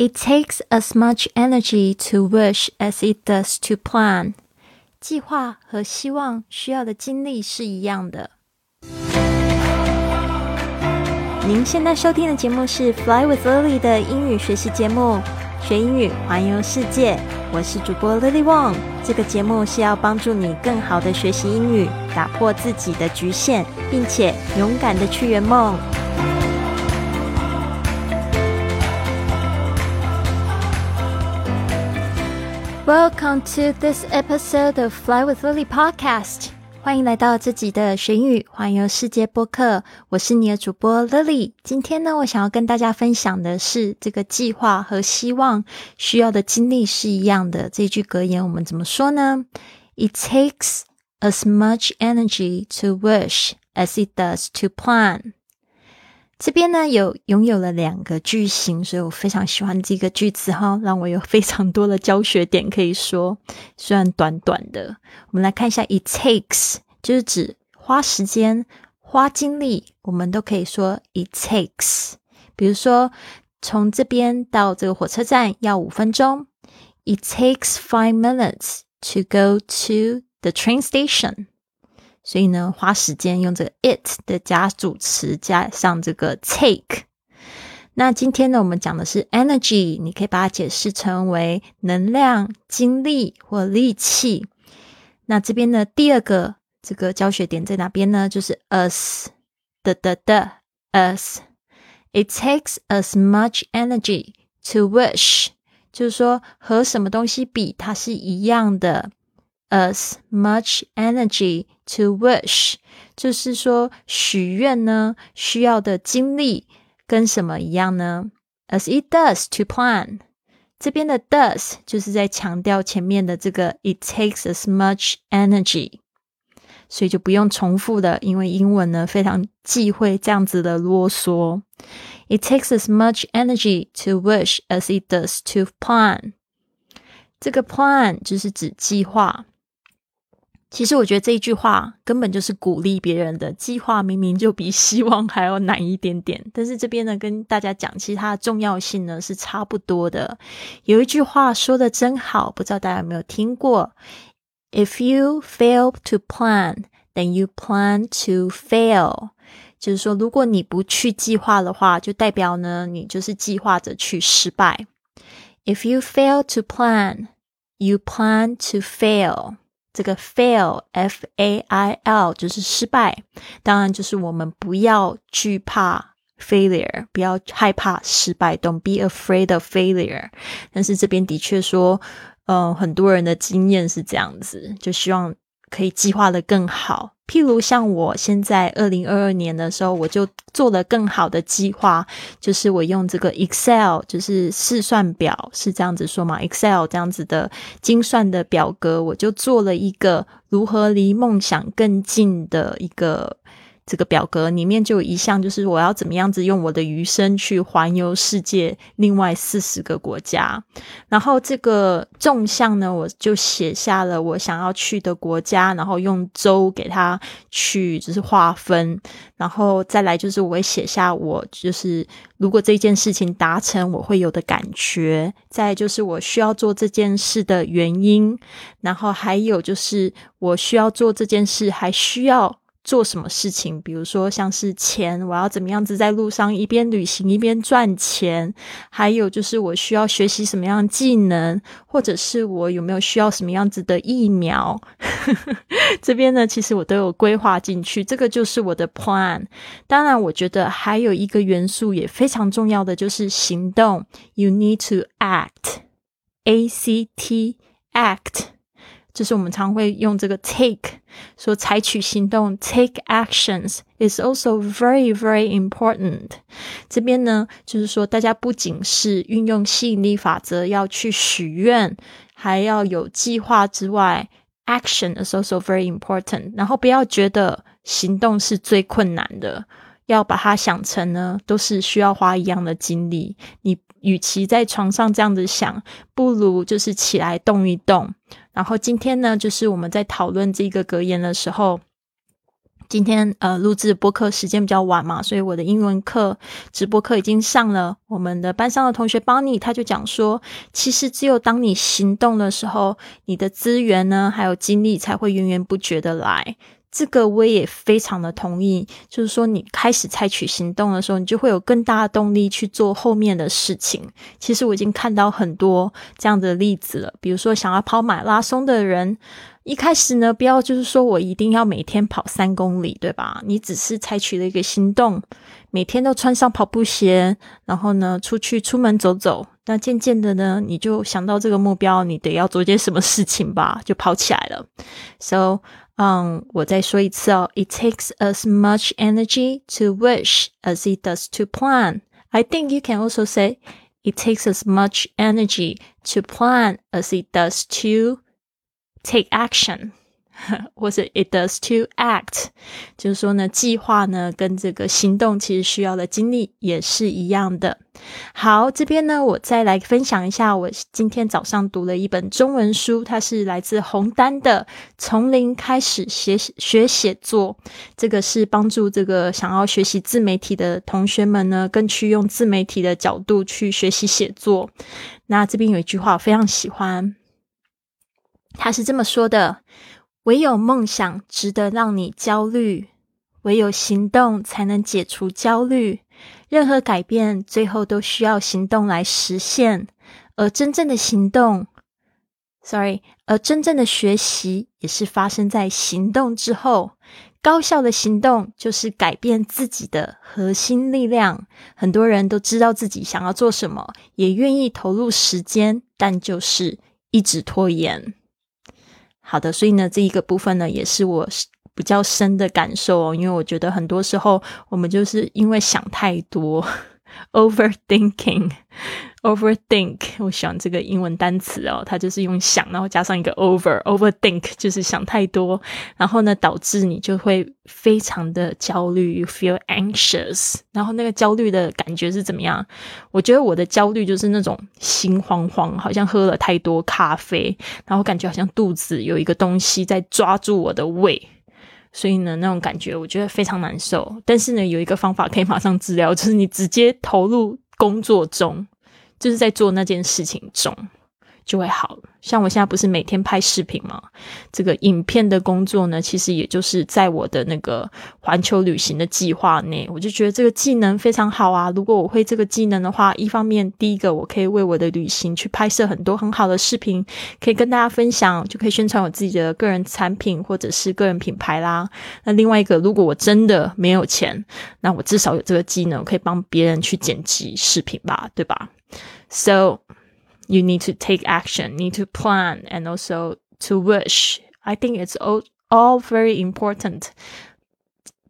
It takes as much energy to wish as it does to plan。计划和希望需要的精力是一样的。您现在收听的节目是《Fly with Lily》的英语学习节目，学英语环游世界。我是主播 Lily Wong。这个节目是要帮助你更好的学习英语，打破自己的局限，并且勇敢的去圆梦。Welcome to this episode of Fly with Lily podcast。欢迎来到这集的学英语环游世界播客。我是你的主播 Lily。今天呢，我想要跟大家分享的是这个计划和希望需要的精力是一样的。这句格言我们怎么说呢？It takes as much energy to wish as it does to plan。 这边呢有拥有了两个句型，所以我非常喜欢这个句子哈，让我有非常多的教学点可以说。虽然短短的，我们来看一下，it takes 就是指花时间、花精力，我们都可以说 it takes。比如说，从这边到这个火车站要五分钟，it takes five minutes to go to the train station。所以呢，花时间用这个 it 的加主词加上这个 take。那今天呢，我们讲的是 energy，你可以把它解释成为能量、精力或力气。那这边的第二个这个教学点在哪边呢？就是 as 的的的 as。It takes as much energy to wish，就是说和什么东西比，它是一样的。as much energy to wish，就是说许愿呢需要的精力跟什么一样呢？As it does to plan，这边的 does 就是在强调前面的这个 it takes as much energy，所以就不用重复的，因为英文呢非常忌讳这样子的啰嗦。It takes as much energy to wish as it does to plan。这个 plan 就是指计划。 其实我觉得这一句话根本就是鼓励别人的计划，明明就比希望还要难一点点。但是这边呢，跟大家讲，其实它的重要性呢是差不多的。有一句话说的真好，不知道大家有没有听过？If you fail to plan, then you plan to fail。就是说，如果你不去计划的话，就代表呢，你就是计划着去失败。If you fail to plan, you plan to fail。这个 fail f a i l 就是失败，当然就是我们不要惧怕 failure，不要害怕失败，don't be afraid of failure。但是这边的确说，嗯，很多人的经验是这样子，就希望可以计划的更好。譬如像我现在二零二二年的时候，我就做了更好的计划，就是我用这个 Excel，就是试算表，是这样子说嘛？Excel 这样子的精算的表格，我就做了一个如何离梦想更近的一个。这个表格里面就有一项，就是我要怎么样子用我的余生去环游世界，另外四十个国家。然后这个纵向呢，我就写下了我想要去的国家，然后用州给它去就是划分。然后再来就是我会写下我就是如果这件事情达成我会有的感觉。再就是我需要做这件事的原因。然后还有就是我需要做这件事还需要。做什么事情？比如说，像是钱，我要怎么样子在路上一边旅行一边赚钱？还有就是，我需要学习什么样技能，或者是我有没有需要什么样子的疫苗？这边呢，其实我都有规划进去。这个就是我的 plan。当然，我觉得还有一个元素也非常重要的，就是行动。You need to act，A C T act。就是我们常会用这个 take 说采取行动，take actions is also very very important。这边呢，就是说大家不仅是运用吸引力法则要去许愿，还要有计划之外，action is also very important。然后不要觉得行动是最困难的，要把它想成呢，都是需要花一样的精力。你与其在床上这样子想，不如就是起来动一动。然后今天呢，就是我们在讨论这个格言的时候，今天呃录制播客时间比较晚嘛，所以我的英文课直播课已经上了。我们的班上的同学邦尼他就讲说，其实只有当你行动的时候，你的资源呢还有精力才会源源不绝的来。这个我也非常的同意，就是说你开始采取行动的时候，你就会有更大的动力去做后面的事情。其实我已经看到很多这样的例子了，比如说想要跑马拉松的人。一开始呢，不要就是说我一定要每天跑三公里，对吧？你只是采取了一个行动，每天都穿上跑步鞋，然后呢，出去出门走走。那渐渐的呢，你就想到这个目标，你得要做件什么事情吧，就跑起来了。So，嗯，我再说一次哦，It takes as much energy to wish as it does to plan. I think you can also say it takes as much energy to plan as it does to take action， 或者 it does to act，就是说呢，计划呢跟这个行动其实需要的精力也是一样的。好，这边呢，我再来分享一下，我今天早上读了一本中文书，它是来自红丹的《从零开始写学写作》，这个是帮助这个想要学习自媒体的同学们呢，更去用自媒体的角度去学习写作。那这边有一句话我非常喜欢。他是这么说的：“唯有梦想值得让你焦虑，唯有行动才能解除焦虑。任何改变最后都需要行动来实现，而真正的行动，sorry，而真正的学习也是发生在行动之后。高效的行动就是改变自己的核心力量。很多人都知道自己想要做什么，也愿意投入时间，但就是一直拖延。”好的，所以呢，这一个部分呢，也是我比较深的感受哦，因为我觉得很多时候我们就是因为想太多，overthinking。Overthink，我喜欢这个英文单词哦，它就是用想，然后加上一个 over，overthink 就是想太多，然后呢，导致你就会非常的焦虑，you feel anxious，然后那个焦虑的感觉是怎么样？我觉得我的焦虑就是那种心慌慌，好像喝了太多咖啡，然后感觉好像肚子有一个东西在抓住我的胃，所以呢，那种感觉我觉得非常难受。但是呢，有一个方法可以马上治疗，就是你直接投入工作中。就是在做那件事情中就会好。像我现在不是每天拍视频吗？这个影片的工作呢，其实也就是在我的那个环球旅行的计划内。我就觉得这个技能非常好啊！如果我会这个技能的话，一方面第一个我可以为我的旅行去拍摄很多很好的视频，可以跟大家分享，就可以宣传我自己的个人产品或者是个人品牌啦。那另外一个，如果我真的没有钱，那我至少有这个技能，可以帮别人去剪辑视频吧，对吧 ？So you need to take action, need to plan, and also to wish. I think it's all all very important.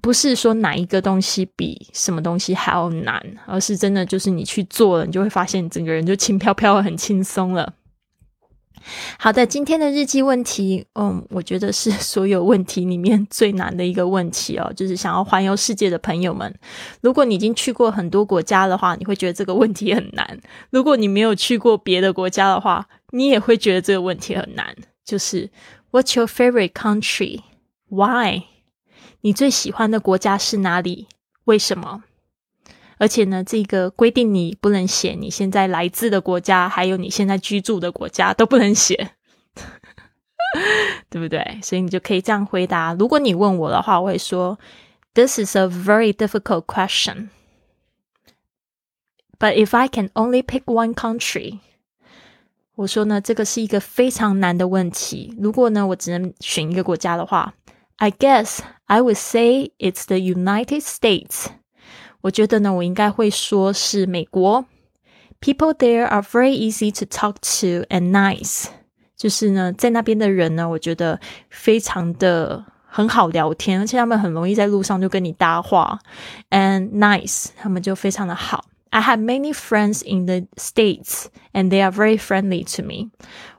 不是说哪一个东西比什么东西还要难，而是真的就是你去做了，你就会发现你整个人就轻飘飘、很轻松了。 好的，今天的日记问题，嗯，我觉得是 所有问题里面最难的一个问题哦，就是想要环游世界的朋友们，如果你已经去过很多国家的话，你会觉得这个问题很难；如果你没有去过别的国家的话，你也会觉得这个问题很难。就是 What's your favorite country? Why? 你最喜欢的国家是哪里？为什么？而且呢，这个规定你不能写你现在来自的国家，还有你现在居住的国家都不能写，对不对？所以你就可以这样回答。如果你问我的话，我会说：“This is a very difficult question. But if I can only pick one country，我说呢，这个是一个非常难的问题。如果呢，我只能选一个国家的话，I guess I would say it's the United States。”我觉得呢，我应该会说是美国。People there are very easy to talk to and nice。就是呢，在那边的人呢，我觉得非常的很好聊天，而且他们很容易在路上就跟你搭话。And nice，他们就非常的好。I have many friends in the States, and they are very friendly to me。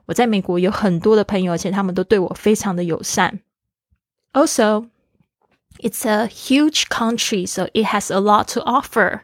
我在美国有很多的朋友，而且他们都对我非常的友善。Also。 It's a huge country, so it has a lot to offer.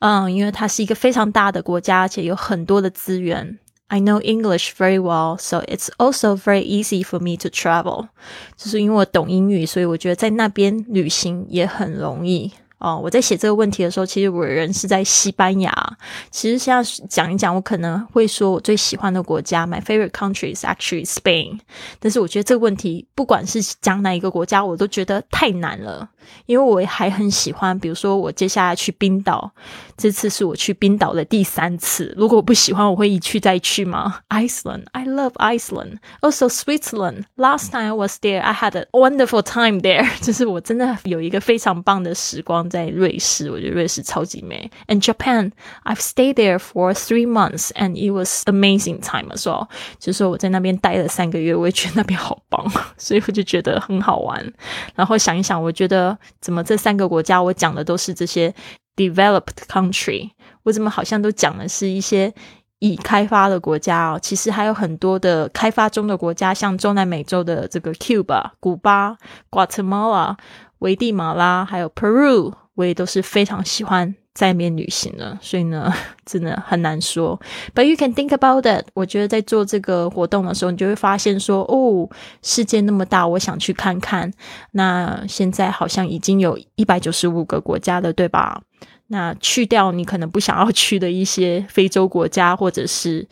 嗯，因为它是一个非常大的国家，而且有很多的资源。 I know English very well, so it's also very easy for me to travel。就是因为我懂英语，所以我觉得在那边旅行也很容易。 哦，我在写这个问题的时候，其实我人是在西班牙。其实现在讲一讲，我可能会说我最喜欢的国家，My favorite country is actually Spain。但是我觉得这个问题，不管是讲哪一个国家，我都觉得太难了。因为我还很喜欢，比如说我接下来去冰岛，这次是我去冰岛的第三次。如果我不喜欢，我会一去再去吗？Iceland, I love Iceland. Also Switzerland. Last time I was there, I had a wonderful time there. 就是我真的有一个非常棒的时光在瑞士，我觉得瑞士超级美。And Japan, I've stayed there for three months, and it was amazing time as well. 就是我在那边待了三个月，我也觉得那边好棒，所以我就觉得很好玩。然后想一想，我觉得。怎么这三个国家我讲的都是这些 developed country？我怎么好像都讲的是一些已开发的国家哦？其实还有很多的开发中的国家，像中南美洲的这个 Cuba、古巴、Guatemala、危地马拉，还有 Peru，我也都是非常喜欢。在面旅行了，所以呢，真的很难说。But you can think about it。我觉得在做这个活动的时候，你就会发现说，哦，世界那么大，我想去看看。那现在好像已经有一百九十五个国家了，对吧？那去掉你可能不想要去的一些非洲国家，或者是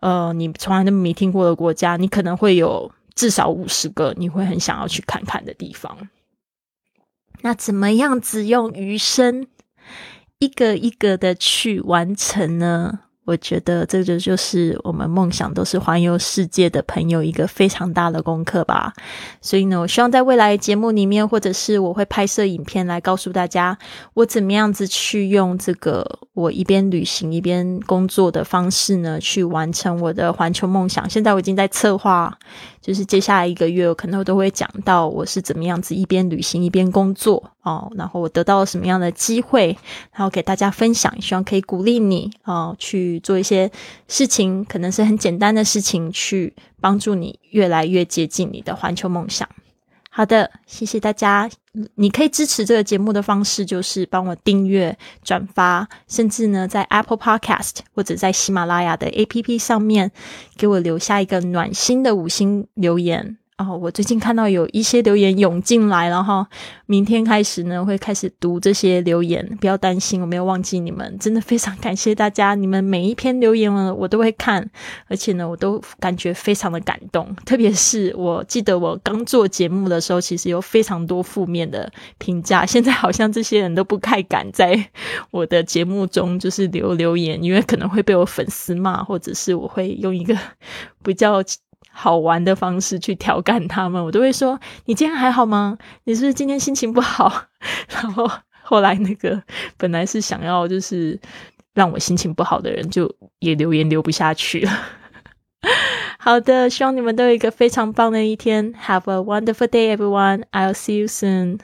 呃，你从来都没听过的国家，你可能会有至少五十个你会很想要去看看的地方。那怎么样子用余生？一个一个的去完成呢？我觉得这个就是我们梦想都是环游世界的朋友一个非常大的功课吧。所以呢，我希望在未来节目里面，或者是我会拍摄影片来告诉大家，我怎么样子去用这个我一边旅行一边工作的方式呢，去完成我的环球梦想。现在我已经在策划。就是接下来一个月，我可能都会讲到我是怎么样子一边旅行一边工作哦，然后我得到了什么样的机会，然后给大家分享，希望可以鼓励你哦去做一些事情，可能是很简单的事情，去帮助你越来越接近你的环球梦想。好的，谢谢大家。你可以支持这个节目的方式，就是帮我订阅、转发，甚至呢，在 Apple Podcast 或者在喜马拉雅的 APP 上面，给我留下一个暖心的五星留言。哦，我最近看到有一些留言涌进来了哈，明天开始呢会开始读这些留言，不要担心，我没有忘记你们，真的非常感谢大家，你们每一篇留言呢我都会看，而且呢我都感觉非常的感动，特别是我记得我刚做节目的时候，其实有非常多负面的评价，现在好像这些人都不太敢在我的节目中就是留留言，因为可能会被我粉丝骂，或者是我会用一个比较。好玩的方式去调侃他们，我都会说：“你今天还好吗？你是不是今天心情不好？” 然后后来那个本来是想要就是让我心情不好的人，就也留言留不下去了。好的，希望你们都有一个非常棒的一天。Have a wonderful day, everyone. I'll see you soon.